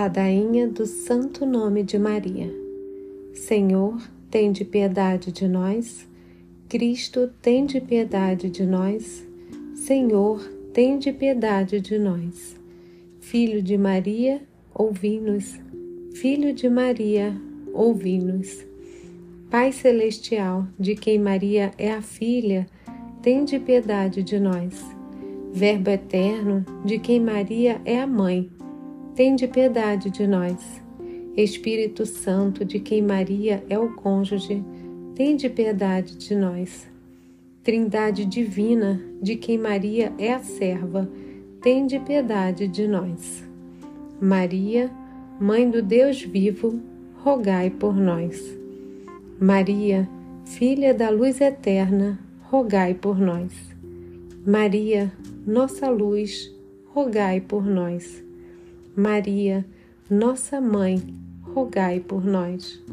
Ladainha do Santo Nome de Maria. Senhor, tem de piedade de nós. Cristo, tem de piedade de nós. Senhor, tem de piedade de nós. Filho de Maria, ouvi-nos. Filho de Maria, ouvi-nos. Pai celestial, de quem Maria é a filha, tem de piedade de nós. Verbo eterno, de quem Maria é a mãe, tem de piedade de nós. Espírito Santo, de quem Maria é o cônjuge, tem de piedade de nós. Trindade divina, de quem Maria é a serva, tem de piedade de nós. Maria, Mãe do Deus vivo, rogai por nós. Maria, Filha da luz eterna, rogai por nós. Maria, nossa luz, rogai por nós. Maria, nossa mãe, rogai por nós.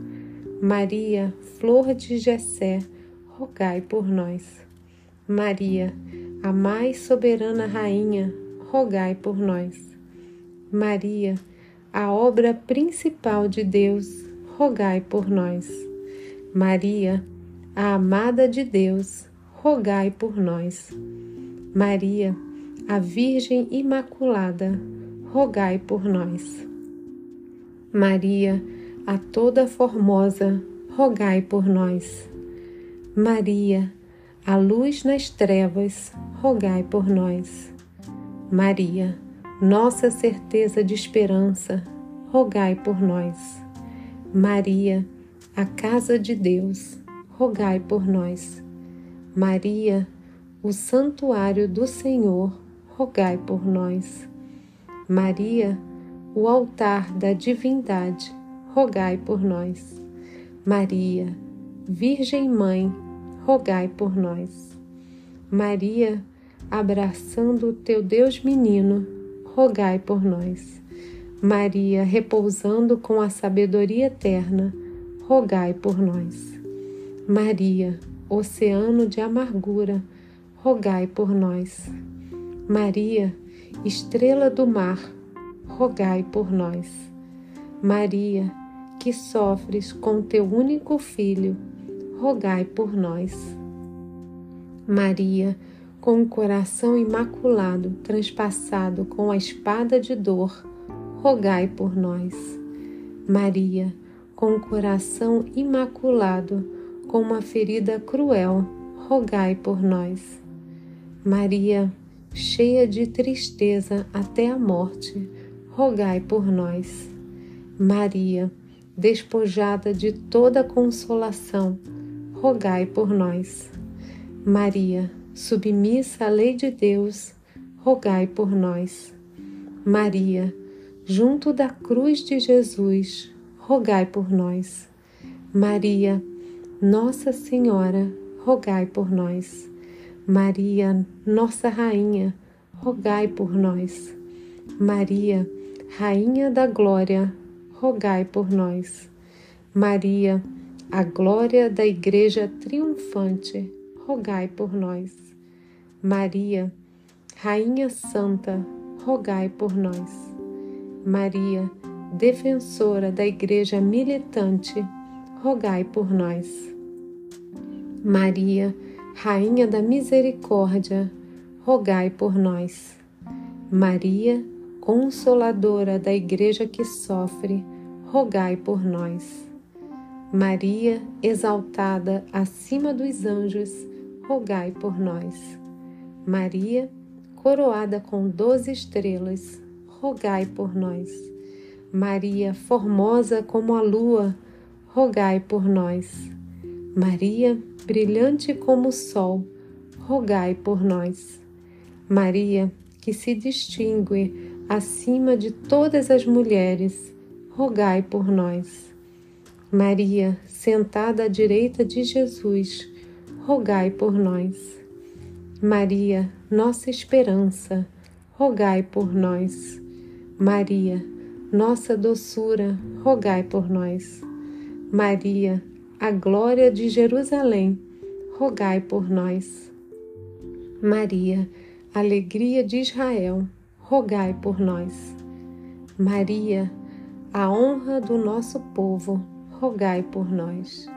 Maria, flor de Jessé, rogai por nós. Maria, a mais soberana rainha, rogai por nós. Maria, a obra principal de Deus, rogai por nós. Maria, a amada de Deus, rogai por nós. Maria, a Virgem Imaculada, rogai por nós. Maria, a toda formosa, rogai por nós. Maria, a luz nas trevas, rogai por nós. Maria, nossa certeza de esperança, rogai por nós. Maria, a casa de Deus, rogai por nós. Maria, o santuário do Senhor, rogai por nós. Maria, o altar da divindade, rogai por nós. Maria, Virgem Mãe, rogai por nós. Maria, abraçando o teu Deus menino, rogai por nós. Maria, repousando com a sabedoria eterna, rogai por nós. Maria, oceano de amargura, rogai por nós. Maria, estrela do mar, rogai por nós. Maria, que sofres com teu único filho, rogai por nós. Maria, com o coração imaculado, transpassado com a espada de dor, rogai por nós. Maria, com o coração imaculado, com uma ferida cruel, rogai por nós. Maria, cheia de tristeza até a morte, rogai por nós. Maria, despojada de toda consolação, rogai por nós. Maria, submissa à lei de Deus, rogai por nós. Maria, junto da cruz de Jesus, rogai por nós. Maria, Nossa Senhora, rogai por nós. Maria, Nossa Rainha, rogai por nós. Maria, Rainha da Glória, rogai por nós. Maria, a glória da Igreja triunfante, rogai por nós. Maria, Rainha Santa, rogai por nós. Maria, defensora da Igreja militante, rogai por nós. Maria, Rainha da Misericórdia, rogai por nós. Maria, Consoladora da Igreja que sofre, rogai por nós. Maria, exaltada acima dos anjos, rogai por nós. Maria, coroada com doze estrelas, rogai por nós. Maria, formosa como a lua, rogai por nós. Maria, brilhante como o sol, rogai por nós. Maria, que se distingue acima de todas as mulheres, rogai por nós. Maria, sentada à direita de Jesus, rogai por nós. Maria, nossa esperança, rogai por nós. Maria, nossa doçura, rogai por nós. Maria, a glória de Jerusalém, rogai por nós. Maria, alegria de Israel, rogai por nós. Maria, a honra do nosso povo, rogai por nós.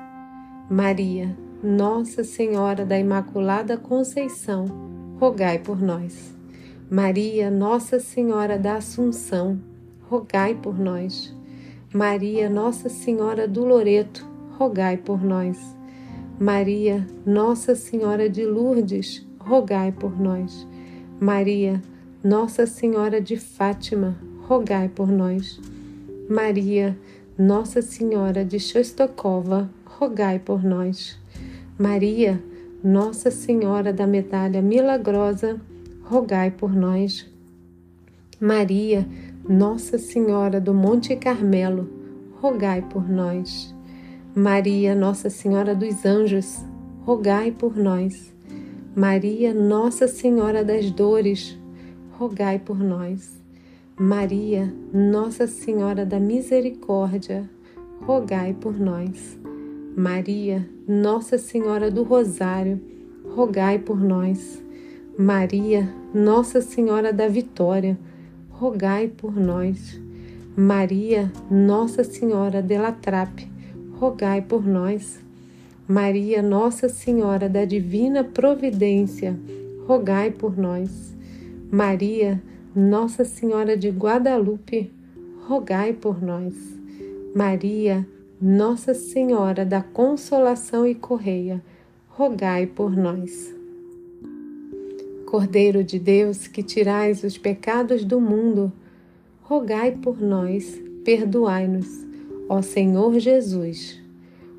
Maria, Nossa Senhora da Imaculada Conceição, rogai por nós. Maria, Nossa Senhora da Assunção, rogai por nós. Maria, Nossa Senhora do Loreto, rogai por nós. Maria, Nossa Senhora de Lourdes, rogai por nós. Maria, Nossa Senhora de Fátima, rogai por nós. Maria, Nossa Senhora de Chostokova, rogai por nós. Maria, Nossa Senhora da Medalha Milagrosa, rogai por nós. Maria, Nossa Senhora do Monte Carmelo, rogai por nós. Maria, Nossa Senhora dos Anjos, rogai por nós. Maria, Nossa Senhora das Dores, rogai por nós. Maria, Nossa Senhora da Misericórdia, rogai por nós. Maria, Nossa Senhora do Rosário, rogai por nós. Maria, Nossa Senhora da Vitória, rogai por nós. Maria, Nossa Senhora de la Trappe, rogai por nós. Maria, Nossa Senhora da Divina Providência, rogai por nós. Maria, Nossa Senhora de Guadalupe, rogai por nós. Maria, Nossa Senhora da Consolação e Correia, rogai por nós. Cordeiro de Deus, que tirais os pecados do mundo, rogai por nós, perdoai-nos, ó Senhor Jesus.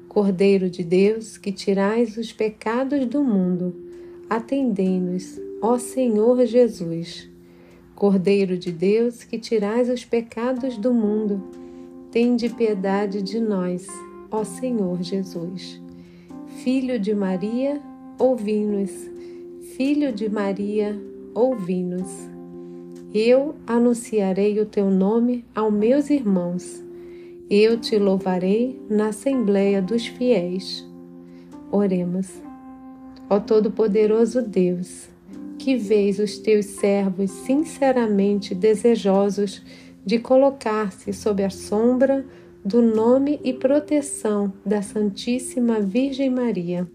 Cordeiro de Deus, que tirais os pecados do mundo, atendei-nos, ó Senhor Jesus. Cordeiro de Deus, que tirais os pecados do mundo, tende piedade de nós, ó Senhor Jesus. Filho de Maria, ouvi-nos. Filho de Maria, ouvi-nos. Eu anunciarei o teu nome aos meus irmãos eu te louvarei na Assembleia dos Fiéis. Oremos. Ó Todo-Poderoso Deus, que vês os teus servos sinceramente desejosos de colocar-se sob a sombra do nome e proteção da Santíssima Virgem Maria,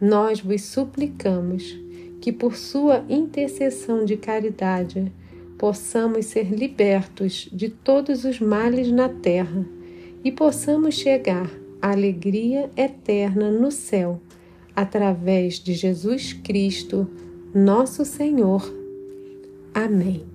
nós vos suplicamos que, por sua intercessão de caridade, possamos ser libertos de todos os males na terra e possamos chegar à alegria eterna no céu, através de Jesus Cristo, nosso Senhor. Amém.